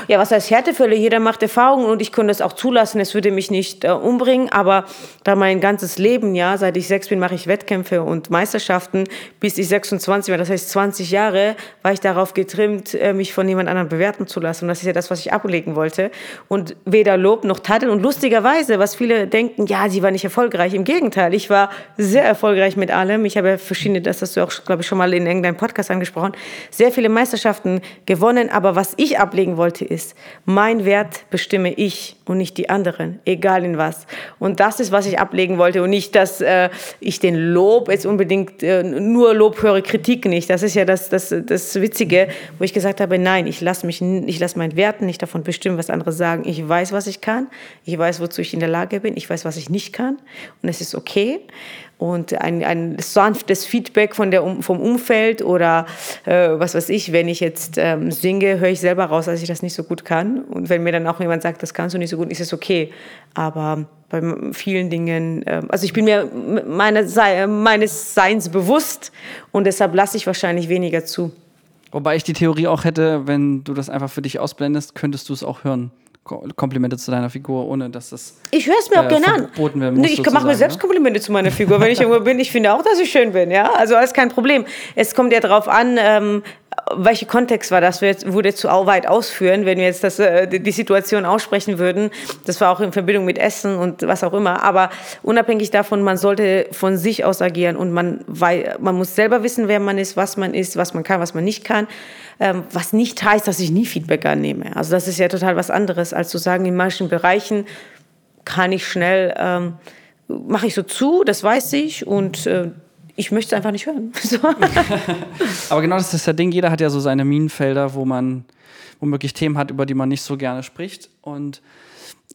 Ja, was heißt Härtefälle? Jeder macht Erfahrungen und ich könnte es auch zulassen, es würde mich nicht äh, umbringen, aber da mein ganzes Leben, ja, seit ich sechs bin, mache ich Wettkämpfe und Meisterschaften, bis ich 26 war, das heißt 20 Jahre, war ich darauf getrimmt, äh, mich von jemand anderem bewerten zu lassen. Und das ist ja das, was ich ablegen wollte. Und weder Lob noch Tadel. Und lustigerweise, was viele denken, ja, sie war nicht erfolgreich. Im Gegenteil, ich war sehr erfolgreich mit allem. Ich habe ja verschiedene, das hast du auch, glaube ich, schon mal in irgendeinem Podcast angesprochen, sehr viele Meisterschaften gewonnen. Aber was ich ablegen wollte, ist, mein Wert bestimme ich und nicht die anderen, egal in was. Und das ist, was ich ablegen wollte. Und nicht, dass äh, ich den Lob jetzt unbedingt, äh, nur Lob höre, Kritik nicht. Das ist ja das, das, das Witzige, wo ich gesagt habe, nein, ich lasse mich ich lasse meinen Werten nicht davon bestimmen, was andere sagen. Ich weiß, was ich kann. Ich weiß, wozu ich in der Lage bin. Ich weiß, was ich nicht kann. Und es ist okay. Und ein, ein sanftes Feedback von der, vom Umfeld oder äh, was weiß ich, wenn ich jetzt ähm, singe, höre ich selber raus, dass ich das nicht so gut kann. Und wenn mir dann auch jemand sagt, das kannst du nicht so gut, ist es okay. Aber bei vielen Dingen, äh, also ich bin mir meine, meines Seins bewusst und deshalb lasse ich wahrscheinlich weniger zu. Wobei ich die Theorie auch hätte, wenn du das einfach für dich ausblendest, könntest du es auch hören. Komplimente zu deiner Figur, ohne dass das. Ich höre es mir auch äh, gerne an. Nee, ich mache mir selbst ja? Komplimente zu meiner Figur, wenn ich irgendwo bin. Ich finde auch, dass ich schön bin, ja. Also ist kein Problem. Es kommt ja darauf an, ähm, welcher Kontext war das? Wir jetzt, würde zu weit ausführen, wenn wir jetzt das, äh, die Situation aussprechen würden. Das war auch in Verbindung mit Essen und was auch immer. Aber unabhängig davon, man sollte von sich aus agieren und man, weil, man muss selber wissen, wer man ist, was man ist, was man kann, was man nicht kann. Ähm, was nicht heißt, dass ich nie Feedback annehme. Also das ist ja total was anderes, als zu sagen, in manchen Bereichen kann ich schnell, ähm, mache ich so zu, das weiß ich und äh, ich möchte es einfach nicht hören. So. Aber genau das ist das Ding. Jeder hat ja so seine Minenfelder, wo man womöglich Themen hat, über die man nicht so gerne spricht. Und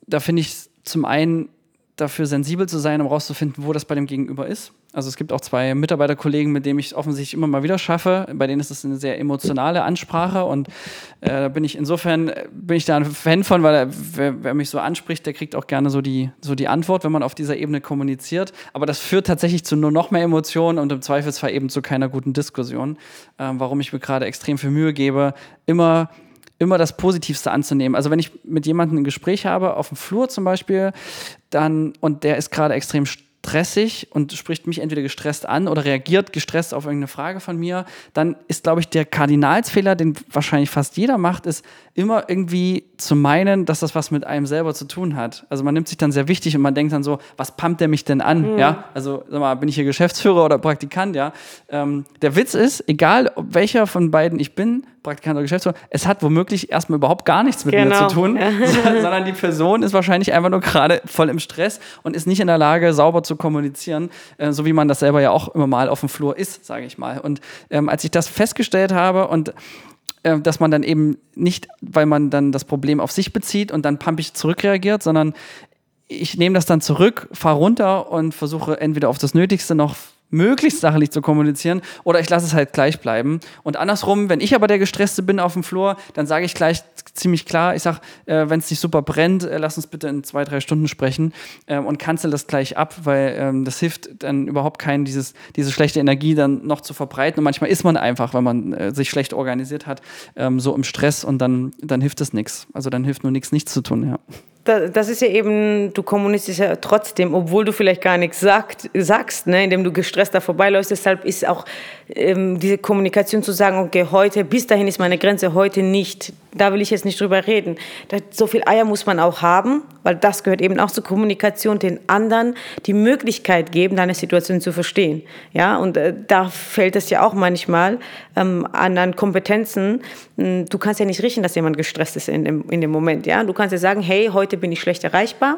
da finde ich zum einen dafür sensibel zu sein, um rauszufinden, wo das bei dem Gegenüber ist. Also es gibt auch zwei Mitarbeiterkollegen, mit denen ich es offensichtlich immer mal wieder schaffe. Bei denen ist es eine sehr emotionale Ansprache und äh, da bin ich insofern bin ich da ein Fan von, weil wer, wer, mich so anspricht, der kriegt auch gerne so die so die Antwort, wenn man auf dieser Ebene kommuniziert. Aber das führt tatsächlich zu nur noch mehr Emotionen und im Zweifelsfall eben zu keiner guten Diskussion. Ähm, warum ich mir gerade extrem viel Mühe gebe, immer immer das Positivste anzunehmen. Also wenn ich mit jemandem ein Gespräch habe, auf dem Flur zum Beispiel, dann und der ist gerade extrem stressig und spricht mich entweder gestresst an oder reagiert gestresst auf irgendeine Frage von mir, dann ist, glaube ich, der Kardinalsfehler, den wahrscheinlich fast jeder macht, ist immer irgendwie zu meinen, dass das was mit einem selber zu tun hat. Also man nimmt sich dann sehr wichtig und man denkt dann so, was pumpt der mich denn an? Mhm. Ja, also sag mal, bin ich hier Geschäftsführer oder Praktikant? Ja, ähm, der Witz ist, egal welcher von beiden ich bin, Praktikant oder Geschäftsführer, es hat womöglich erstmal überhaupt gar nichts mit genau. mir zu tun, ja. sondern die Person ist wahrscheinlich einfach nur gerade voll im Stress und ist nicht in der Lage, sauber zu kommunizieren, äh, so wie man das selber ja auch immer mal auf dem Flur ist, sage ich mal. Und ähm, als ich das festgestellt habe und äh, dass man dann eben nicht, weil man dann das Problem auf sich bezieht und dann pumpig zurückreagiert, sondern ich nehme das dann zurück, fahre runter und versuche entweder auf das Nötigste noch möglichst sachlich zu kommunizieren oder ich lasse es halt gleich bleiben. Und andersrum, wenn ich aber der Gestresste bin auf dem Flur, dann sage ich gleich ziemlich klar, ich sage, äh, wenn es nicht super brennt, äh, lass uns bitte in zwei, drei Stunden sprechen äh, und cancel das gleich ab, weil ähm, das hilft dann überhaupt keinen, dieses, diese schlechte Energie dann noch zu verbreiten. Und manchmal ist man einfach, wenn man äh, sich schlecht organisiert hat, ähm, so im Stress und dann, dann hilft es nichts. Also dann hilft nur nichts, nichts zu tun, ja das ist ja eben, du kommunizierst ja trotzdem, obwohl du vielleicht gar nichts sagt, sagst, ne, indem du gestresst da vorbeiläufst. Deshalb ist auch ähm, diese Kommunikation zu sagen, okay, heute, bis dahin ist meine Grenze, heute nicht. Da will ich jetzt nicht drüber reden. So viel Eier muss man auch haben, weil das gehört eben auch zur Kommunikation, den anderen die Möglichkeit geben, deine Situation zu verstehen. Ja, und äh, da fällt es ja auch manchmal ähm, an, an Kompetenzen. Hm, du kannst ja nicht riechen, dass jemand gestresst ist in dem, in dem Moment. Ja, du kannst ja sagen, hey, heute bin ich schlecht erreichbar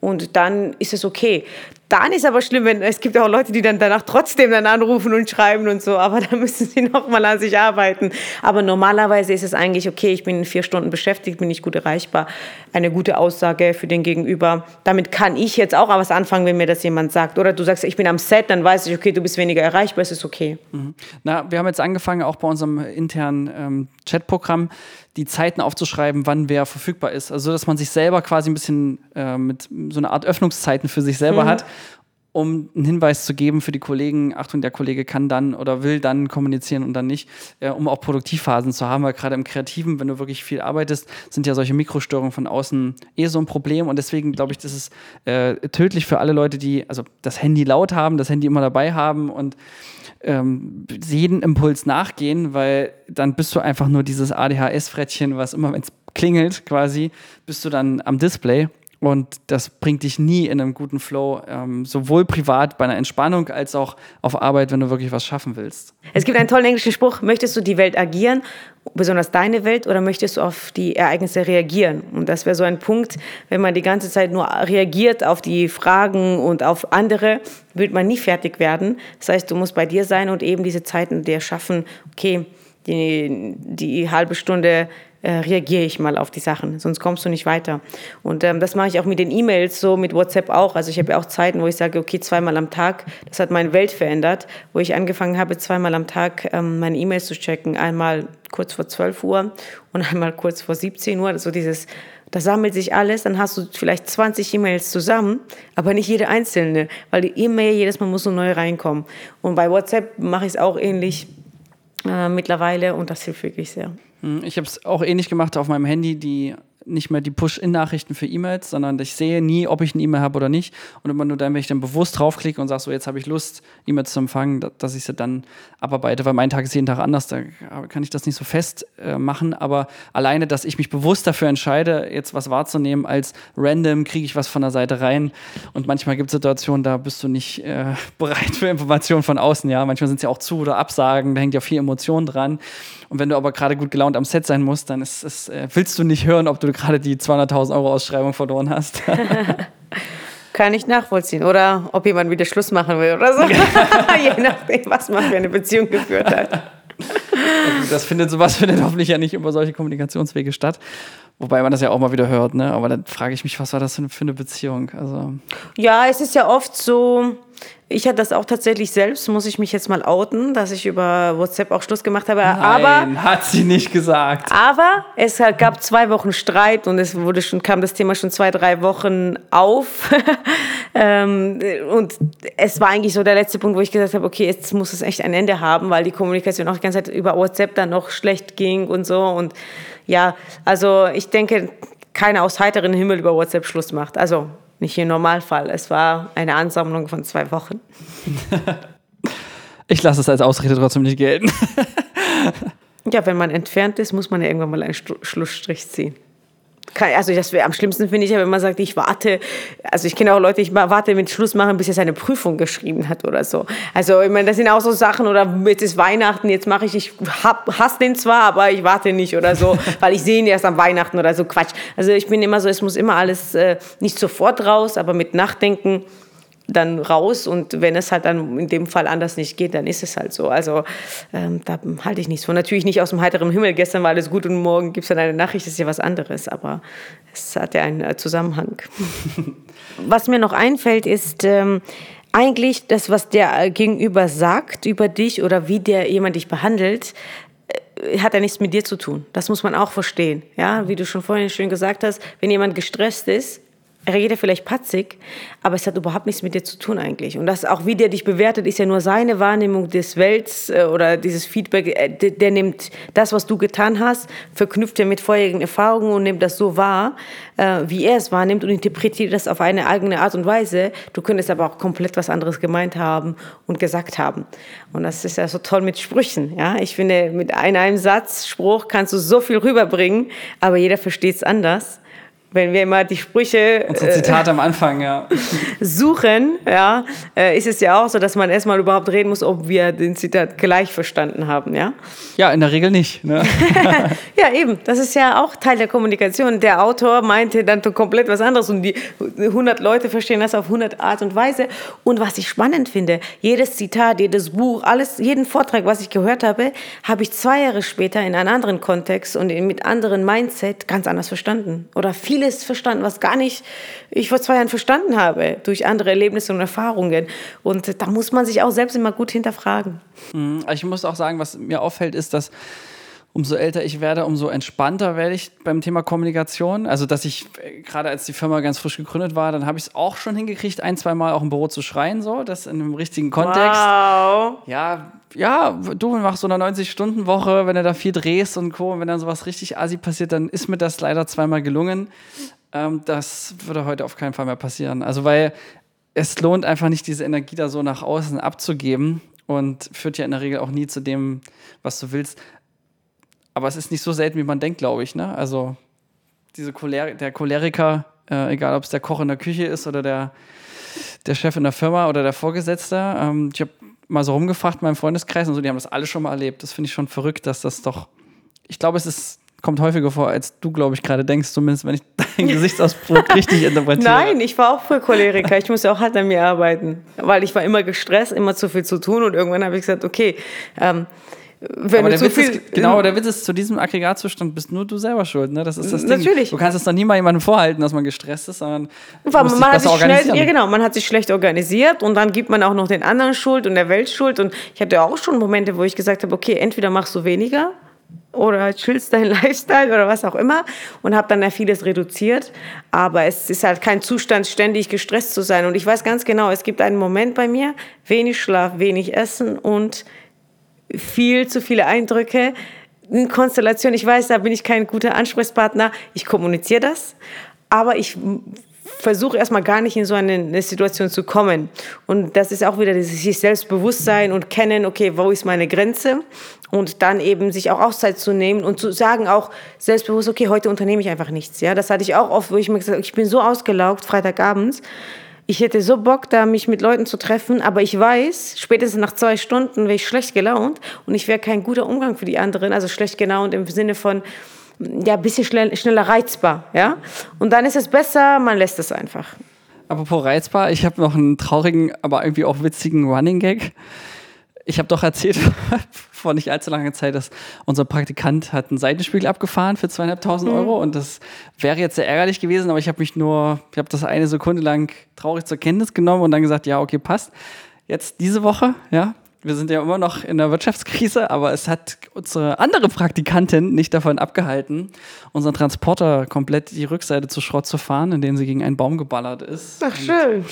Und dann ist es okay. Dann ist aber schlimm, wenn es gibt auch Leute, die dann danach trotzdem dann anrufen und schreiben und so, aber da müssen sie noch mal an sich arbeiten. Aber normalerweise ist es eigentlich okay, ich bin vier Stunden beschäftigt, bin nicht gut erreichbar. Eine gute Aussage für den Gegenüber. Damit kann ich jetzt auch was anfangen, wenn mir das jemand sagt. Oder du sagst, ich bin am Set, dann weiß ich, okay, du bist weniger erreichbar, es ist okay. Mhm. Na, wir haben jetzt angefangen, auch bei unserem internen ähm, Chatprogramm, die Zeiten aufzuschreiben, wann wer verfügbar ist. Also, dass man sich selber quasi ein bisschen äh, mit so einer Art Öffnungszeiten für sich selber mhm. hat, um einen Hinweis zu geben für die Kollegen, Achtung, der Kollege kann dann oder will dann kommunizieren und dann nicht, äh, um auch Produktivphasen zu haben, weil gerade im Kreativen, wenn du wirklich viel arbeitest, sind ja solche Mikrostörungen von außen eh so ein Problem und deswegen glaube ich, das ist äh, tödlich für alle Leute, die also das Handy laut haben, das Handy immer dabei haben und ähm, jeden Impuls nachgehen, weil dann bist du einfach nur dieses ADHS-Frettchen, was immer, wenn es klingelt, quasi, bist du dann am Display. Und das bringt dich nie in einem guten Flow, ähm, sowohl privat bei einer Entspannung als auch auf Arbeit, wenn du wirklich was schaffen willst. Es gibt einen tollen englischen Spruch, möchtest du die Welt agieren, besonders deine Welt, oder möchtest du auf die Ereignisse reagieren? Und das wäre so ein Punkt, wenn man die ganze Zeit nur reagiert auf die Fragen und auf andere, wird man nie fertig werden. Das heißt, du musst bei dir sein und eben diese Zeiten dir schaffen, okay, die, die halbe Stunde äh, reagiere ich mal auf die Sachen, sonst kommst du nicht weiter. Und ähm, das mache ich auch mit den E-Mails, so mit WhatsApp auch. Also ich habe ja auch Zeiten, wo ich sage, okay, zweimal am Tag, das hat meine Welt verändert, wo ich angefangen habe, zweimal am Tag ähm, meine E-Mails zu checken. Einmal kurz vor 12 Uhr und einmal kurz vor 17 Uhr. Also dieses da sammelt sich alles, dann hast du vielleicht 20 E-Mails zusammen, aber nicht jede einzelne, weil die E-Mail jedes Mal muss so neu reinkommen. Und bei WhatsApp mache ich es auch ähnlich äh, mittlerweile und das hilft wirklich sehr. Hm, ich habe es auch ähnlich gemacht auf meinem Handy, die nicht mehr die Push-In-Nachrichten für E-Mails, sondern ich sehe nie, ob ich eine E-Mail habe oder nicht. Und immer nur dann, wenn ich dann bewusst draufklicke und sage, so jetzt habe ich Lust, E-Mails zu empfangen, dass ich sie dann abarbeite, weil mein Tag ist jeden Tag anders, da kann ich das nicht so fest äh, machen. Aber alleine, dass ich mich bewusst dafür entscheide, jetzt was wahrzunehmen, als random kriege ich was von der Seite rein. Und manchmal gibt es Situationen, da bist du nicht äh, bereit für Informationen von außen. Ja, manchmal sind sie ja auch zu oder Absagen, da hängt ja viel Emotion dran. Und wenn du aber gerade gut gelaunt am Set sein musst, dann ist, ist, äh, willst du nicht hören, ob du gerade die 200.000 Euro Ausschreibung verloren hast. Kann ich nachvollziehen. Oder ob jemand wieder Schluss machen will oder so. Je nachdem, was man für eine Beziehung geführt hat. Das findet sowas findet hoffentlich ja nicht über solche Kommunikationswege statt. Wobei man das ja auch mal wieder hört, ne? Aber dann frage ich mich, was war das für eine Beziehung? Also ja, es ist ja oft so, ich hatte das auch tatsächlich selbst, muss ich mich jetzt mal outen, dass ich über WhatsApp auch Schluss gemacht habe. Nein, aber hat sie nicht gesagt. Aber es gab zwei Wochen Streit und es wurde schon, kam das Thema schon zwei, drei Wochen auf. Ähm, und es war eigentlich so der letzte Punkt, wo ich gesagt habe, okay, jetzt muss es echt ein Ende haben, weil die Kommunikation auch die ganze Zeit über WhatsApp dann noch schlecht ging und so. Und ja, also ich denke, keiner aus heiteren Himmel über WhatsApp Schluss macht. Also nicht hier Normalfall. Es war eine Ansammlung von zwei Wochen. ich lasse es als Ausrede trotzdem nicht gelten. ja, wenn man entfernt ist, muss man ja irgendwann mal einen Schlussstrich ziehen also das wäre am schlimmsten finde ich ja, wenn man sagt, ich warte, also ich kenne auch Leute, ich warte mit Schluss machen, bis er seine Prüfung geschrieben hat oder so. Also ich meine, das sind auch so Sachen oder jetzt ist Weihnachten, jetzt mache ich, ich hab, hasse den zwar, aber ich warte nicht oder so, weil ich sehe ihn erst am Weihnachten oder so Quatsch. Also ich bin immer so, es muss immer alles äh, nicht sofort raus, aber mit Nachdenken dann raus und wenn es halt dann in dem Fall anders nicht geht, dann ist es halt so. Also ähm, da halte ich nichts von. Natürlich nicht aus dem heiteren Himmel, gestern war alles gut und morgen gibt es dann eine Nachricht, das ist ja was anderes, aber es hat ja einen äh, Zusammenhang. was mir noch einfällt, ist ähm, eigentlich das, was der Gegenüber sagt über dich oder wie der jemand dich behandelt, äh, hat ja nichts mit dir zu tun. Das muss man auch verstehen. Ja, wie du schon vorhin schön gesagt hast, wenn jemand gestresst ist, redet vielleicht patzig, aber es hat überhaupt nichts mit dir zu tun eigentlich. Und das auch, wie der dich bewertet, ist ja nur seine Wahrnehmung des Welts äh, oder dieses Feedback. Äh, der, der, nimmt das, was du getan hast, verknüpft er mit vorherigen Erfahrungen und nimmt das so wahr, äh, wie er es wahrnimmt und interpretiert das auf eine eigene Art und Weise. Du könntest aber auch komplett was anderes gemeint haben und gesagt haben. Und das ist ja so toll mit Sprüchen. Ja? Ich finde, mit einem Satz, Spruch kannst du so viel rüberbringen, aber jeder versteht es anders. Wenn wir immer die Sprüche Unsere Zitate äh, am Anfang, ja. suchen, ja, äh, ist es ja auch so, dass man erstmal überhaupt reden muss, ob wir den Zitat gleich verstanden haben, ja? Ja, in der Regel nicht. Ne? ja, eben. Das ist ja auch Teil der Kommunikation. Der Autor meinte dann komplett was anderes und die 100 Leute verstehen das auf 100 Art und Weise. Und was ich spannend finde, jedes Zitat, jedes Buch, alles, jeden Vortrag, was ich gehört habe, habe ich zwei Jahre später in einem anderen Kontext und mit anderen Mindset ganz anders verstanden. Oder viel vieles verstanden, was gar nicht ich vor zwei Jahren verstanden habe, durch andere Erlebnisse und Erfahrungen. Und da muss man sich auch selbst immer gut hinterfragen. Mhm. Ich muss auch sagen, was mir auffällt, ist, dass umso älter ich werde, umso entspannter werde ich beim Thema Kommunikation. Also, dass ich äh, gerade als die Firma ganz frisch gegründet war, dann habe ich es auch schon hingekriegt, ein, zwei Mal auch im Büro zu schreien, so, das in einem richtigen Kontext. Wow. Ja, ja, du machst so eine 90-Stunden-Woche, wenn du da viel drehst und Co. Und wenn dann sowas richtig assi passiert, dann ist mir das leider zweimal gelungen. Ähm, das würde heute auf keinen Fall mehr passieren. Also, weil es lohnt einfach nicht, diese Energie da so nach außen abzugeben und führt ja in der Regel auch nie zu dem, was du willst. Aber es ist nicht so selten, wie man denkt, glaube ich. Ne? Also diese Choler der Choleriker, äh, egal ob es der Koch in der Küche ist oder der, der Chef in der Firma oder der Vorgesetzte. Ähm, ich habe mal so rumgefragt in meinem Freundeskreis und so, die haben das alle schon mal erlebt. Das finde ich schon verrückt, dass das doch, ich glaube, es ist kommt häufiger vor, als du, glaube ich, gerade denkst, zumindest wenn ich deinen Gesichtsausdruck richtig interpretiere. Nein, ich war auch früher Choleriker. Ich musste auch hart an mir arbeiten, weil ich war immer gestresst, immer zu viel zu tun und irgendwann habe ich gesagt, okay, ähm, wenn aber der Witz viel, ist, genau, der Witz ist, zu diesem Aggregatzustand bist nur du selber schuld. Ne? Das ist das Natürlich. Du kannst es doch nie mal jemandem vorhalten, dass man gestresst ist, sondern man, man hat sich schnell, ja genau, man hat sich schlecht organisiert und dann gibt man auch noch den anderen Schuld und der Welt Schuld. Und ich hatte auch schon Momente, wo ich gesagt habe, okay, entweder machst du weniger oder chillst deinen Lifestyle oder was auch immer und habe dann ja vieles reduziert. Aber es ist halt kein Zustand, ständig gestresst zu sein. Und ich weiß ganz genau, es gibt einen Moment bei mir, wenig Schlaf, wenig Essen und viel zu viele Eindrücke. In Konstellation, ich weiß, da bin ich kein guter Ansprechpartner. Ich kommuniziere das, aber ich versuche erstmal gar nicht in so eine, eine, Situation zu kommen. Und das ist auch wieder dieses sich Selbstbewusstsein und kennen, okay, wo ist meine Grenze? Und dann eben sich auch Auszeit zu nehmen und zu sagen auch selbstbewusst, okay, heute unternehme ich einfach nichts. Ja, das hatte ich auch oft, wo ich mir gesagt habe, ich bin so ausgelaugt, Freitagabends ich hätte so Bock, da mich mit Leuten zu treffen, aber ich weiß, spätestens nach zwei Stunden wäre ich schlecht gelaunt und ich wäre kein guter Umgang für die anderen, also schlecht gelaunt im Sinne von, ja, ein bisschen schnell, schneller reizbar, ja. Und dann ist es besser, man lässt es einfach. Apropos reizbar, ich habe noch einen traurigen, aber irgendwie auch witzigen Running Gag. Ich habe doch erzählt vor nicht allzu langer Zeit, dass unser Praktikant hat einen Seitenspiegel abgefahren für zweieinhalbtausend mhm. Euro und das wäre jetzt sehr ärgerlich gewesen, aber ich habe mich nur, ich habe das eine Sekunde lang traurig zur Kenntnis genommen und dann gesagt, ja, okay, passt. Jetzt diese Woche, ja, wir sind ja immer noch in der Wirtschaftskrise, aber es hat unsere andere Praktikantin nicht davon abgehalten, unseren Transporter komplett die Rückseite zu Schrott zu fahren, indem sie gegen einen Baum geballert ist. Ach, schön. Und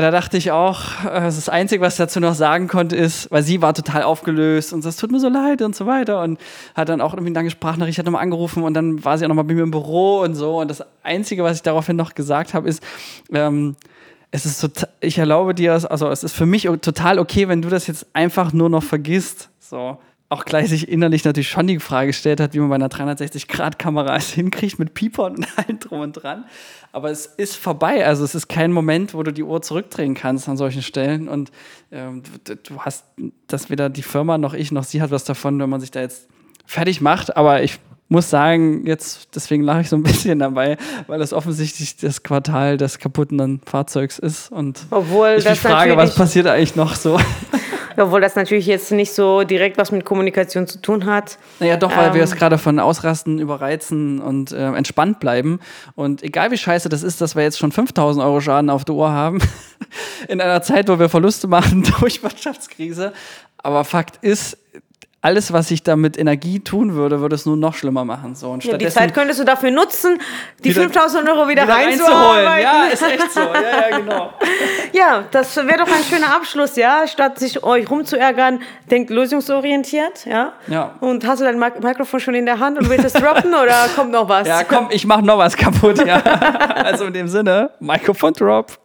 da dachte ich auch, äh, das Einzige, was ich dazu noch sagen konnte, ist, weil sie war total aufgelöst und es tut mir so leid und so weiter und hat dann auch irgendwie eine lange Sprachnachricht, hat nochmal angerufen und dann war sie auch nochmal bei mir im Büro und so und das Einzige, was ich daraufhin noch gesagt habe, ist, ähm, es ist total, ich erlaube dir, also es ist für mich total okay, wenn du das jetzt einfach nur noch vergisst, so auch gleich sich innerlich natürlich schon die Frage gestellt hat, wie man bei einer 360-Grad-Kamera es hinkriegt mit Piepern und allem drum und dran. Aber es ist vorbei. Also es ist kein Moment, wo du die Uhr zurückdrehen kannst an solchen Stellen. Und ähm, du, du, hast, dass weder die Firma noch ich noch sie hat was davon, wenn man sich da jetzt fertig macht. Aber ich muss sagen, jetzt, deswegen lache ich so ein bisschen dabei, weil das offensichtlich das Quartal des kaputten Fahrzeugs ist. Und Obwohl ich mich frage, was passiert eigentlich noch so? Obwohl das natürlich jetzt nicht so direkt was mit Kommunikation zu tun hat. Naja, doch, weil ähm, wir es gerade von Ausrasten, Überreizen und äh, entspannt bleiben. Und egal wie scheiße das ist, dass wir jetzt schon 5000 Euro Schaden auf der Uhr haben, in einer Zeit, wo wir Verluste machen durch Wirtschaftskrise. Aber Fakt ist, alles, was ich da mit Energie tun würde, würde es nur noch schlimmer machen. So, und ja, die Zeit könntest du dafür nutzen, die 5000 Euro wieder, wieder reinzuholen. Ja, ist echt so. Ja, ja, genau. ja, das wäre doch ein schöner Abschluss, ja. Statt sich euch rumzuärgern, denkt lösungsorientiert, ja. ja. Und hast du dein Mik Mikrofon schon in der Hand und willst es droppen oder kommt noch was? Ja, komm, ich mach noch was kaputt, ja. also in dem Sinne, Mikrofon drop.